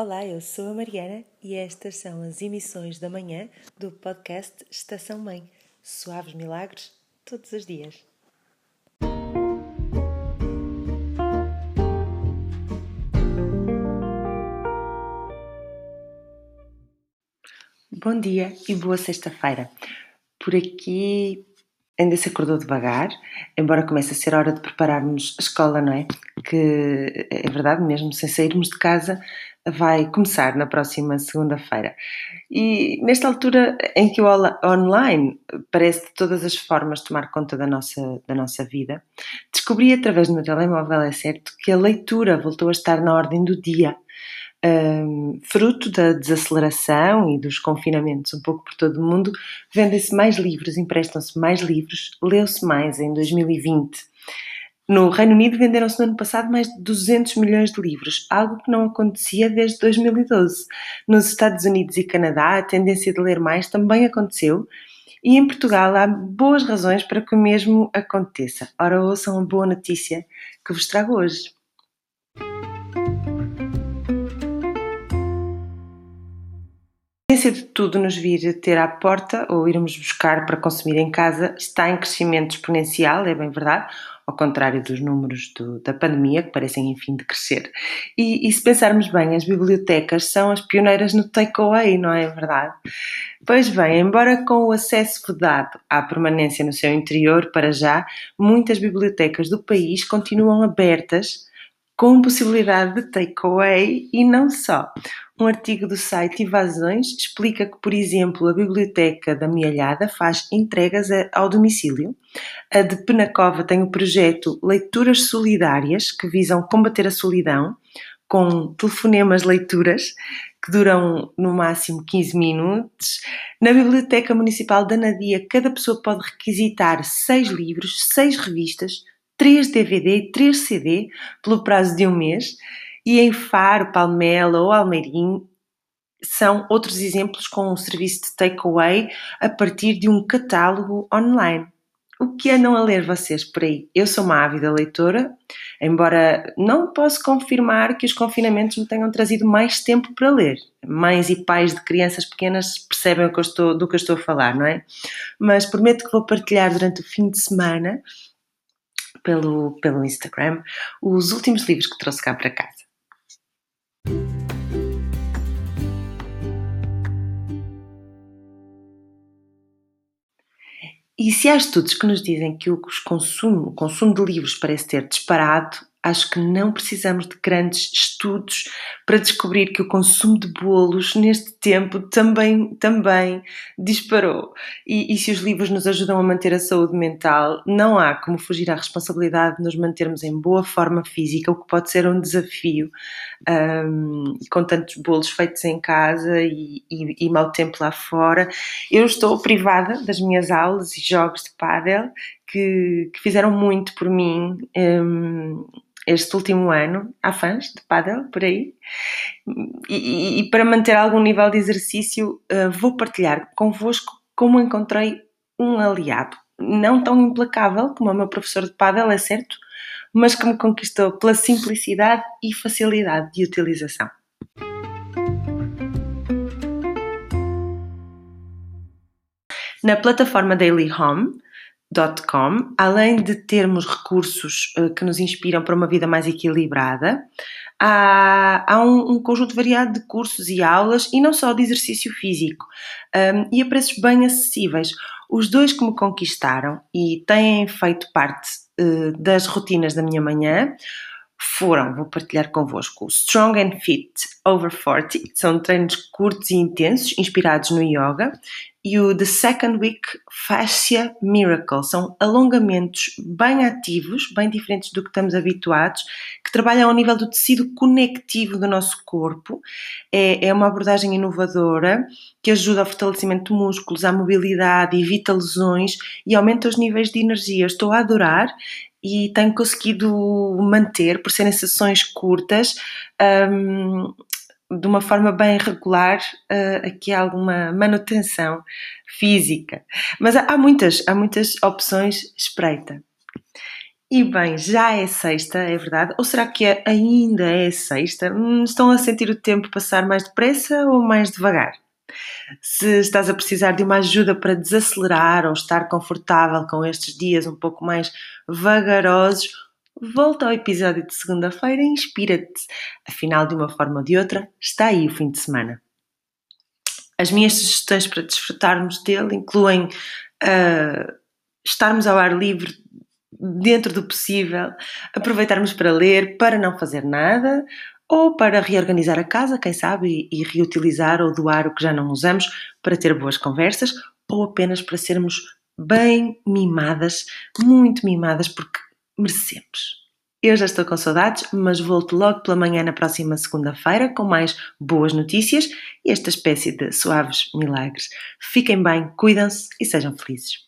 Olá, eu sou a Mariana e estas são as emissões da manhã do podcast Estação Mãe. Suaves milagres todos os dias. Bom dia e boa sexta-feira. Por aqui ainda se acordou devagar, embora comece a ser hora de prepararmos a escola, não é? Que é verdade, mesmo sem sairmos de casa, vai começar na próxima segunda-feira. E nesta altura em que o online parece de todas as formas tomar conta da nossa, da nossa vida, descobri através do meu telemóvel, é certo, que a leitura voltou a estar na ordem do dia. Um, fruto da desaceleração e dos confinamentos um pouco por todo o mundo, vendem-se mais livros, emprestam-se mais livros, leu-se mais em 2020 no Reino Unido venderam-se no ano passado mais de 200 milhões de livros, algo que não acontecia desde 2012. Nos Estados Unidos e Canadá, a tendência de ler mais também aconteceu, e em Portugal há boas razões para que o mesmo aconteça. Ora, ouçam a boa notícia que vos trago hoje. Tendência de tudo nos vir ter à porta ou irmos buscar para consumir em casa está em crescimento exponencial, é bem verdade ao contrário dos números do, da pandemia, que parecem, enfim, de crescer. E, e, se pensarmos bem, as bibliotecas são as pioneiras no takeaway, não é verdade? Pois bem, embora com o acesso vedado à permanência no seu interior, para já, muitas bibliotecas do país continuam abertas com possibilidade de takeaway e não só. Um artigo do site Invasões explica que, por exemplo, a Biblioteca da Mialhada faz entregas ao domicílio. A de Penacova tem o projeto Leituras Solidárias, que visam combater a solidão, com telefonemas leituras, que duram no máximo 15 minutos. Na Biblioteca Municipal da Nadia, cada pessoa pode requisitar seis livros, seis revistas, três DVD e três CD pelo prazo de um mês e em Faro, Palmela ou Almeirim são outros exemplos com um serviço de takeaway a partir de um catálogo online. O que andam a ler vocês por aí? Eu sou uma ávida leitora, embora não posso confirmar que os confinamentos me tenham trazido mais tempo para ler. Mães e pais de crianças pequenas percebem que estou, do que eu estou a falar, não é? Mas prometo que vou partilhar durante o fim de semana, pelo, pelo Instagram, os últimos livros que trouxe cá para casa. E se há estudos que nos dizem que o consumo, o consumo de livros parece ter disparado, acho que não precisamos de grandes estudos para descobrir que o consumo de bolos neste tempo também, também disparou. E, e, se os livros nos ajudam a manter a saúde mental, não há como fugir à responsabilidade de nos mantermos em boa forma física, o que pode ser um desafio um, com tantos bolos feitos em casa e, e, e mau tempo lá fora. Eu estou privada das minhas aulas e jogos de pádel que, que fizeram muito por mim. Um, este último ano. Há fãs de paddle por aí? E, e, para manter algum nível de exercício, uh, vou partilhar convosco como encontrei um aliado. Não tão implacável como o meu professor de paddle, é certo, mas que me conquistou pela simplicidade e facilidade de utilização. Na plataforma Daily Home, Com, além de termos recursos uh, que nos inspiram para uma vida mais equilibrada, há, há um, um, conjunto variado de cursos e aulas e não só de exercício físico um, e a preços bem acessíveis. Os dois que me conquistaram e têm feito parte uh, das rotinas da minha manhã foram, vou partilhar convosco, o Strong and Fit Over 40, são treinos curtos e intensos, inspirados no yoga, e o The Second Week Fascia Miracle. São alongamentos bem ativos, bem diferentes do que estamos habituados, que trabalham ao nível do tecido conectivo do nosso corpo. É, é uma abordagem inovadora que ajuda ao fortalecimento de músculos, à mobilidade, evita lesões e aumenta os níveis de energia. Estou a adorar e tenho conseguido manter, por serem sessões curtas, um, de uma forma bem regular uh, aqui alguma manutenção física. Mas há, há, muitas, há muitas opções espreita. E bem, já é sexta, é verdade? Ou será que é, ainda é sexta? Hum, estão a sentir o tempo passar mais depressa ou mais devagar? Se estás a precisar de uma ajuda para desacelerar ou estar confortável com estes dias um pouco mais vagarosos, volta ao episódio de segunda-feira e inspira-te. Afinal, de uma forma ou de outra, está aí o fim de semana. As minhas sugestões para desfrutarmos dele incluem uh, estarmos ao ar livre dentro do possível, aproveitarmos para ler, para não fazer nada, ou para reorganizar a casa, quem sabe, e, reutilizar ou doar o que já não usamos para ter boas conversas, ou apenas para sermos bem mimadas, muito mimadas, porque merecemos. Eu já estou com saudades, mas volto logo pela manhã na próxima segunda-feira com mais boas notícias e esta espécie de suaves milagres. Fiquem bem, cuidam-se e sejam felizes.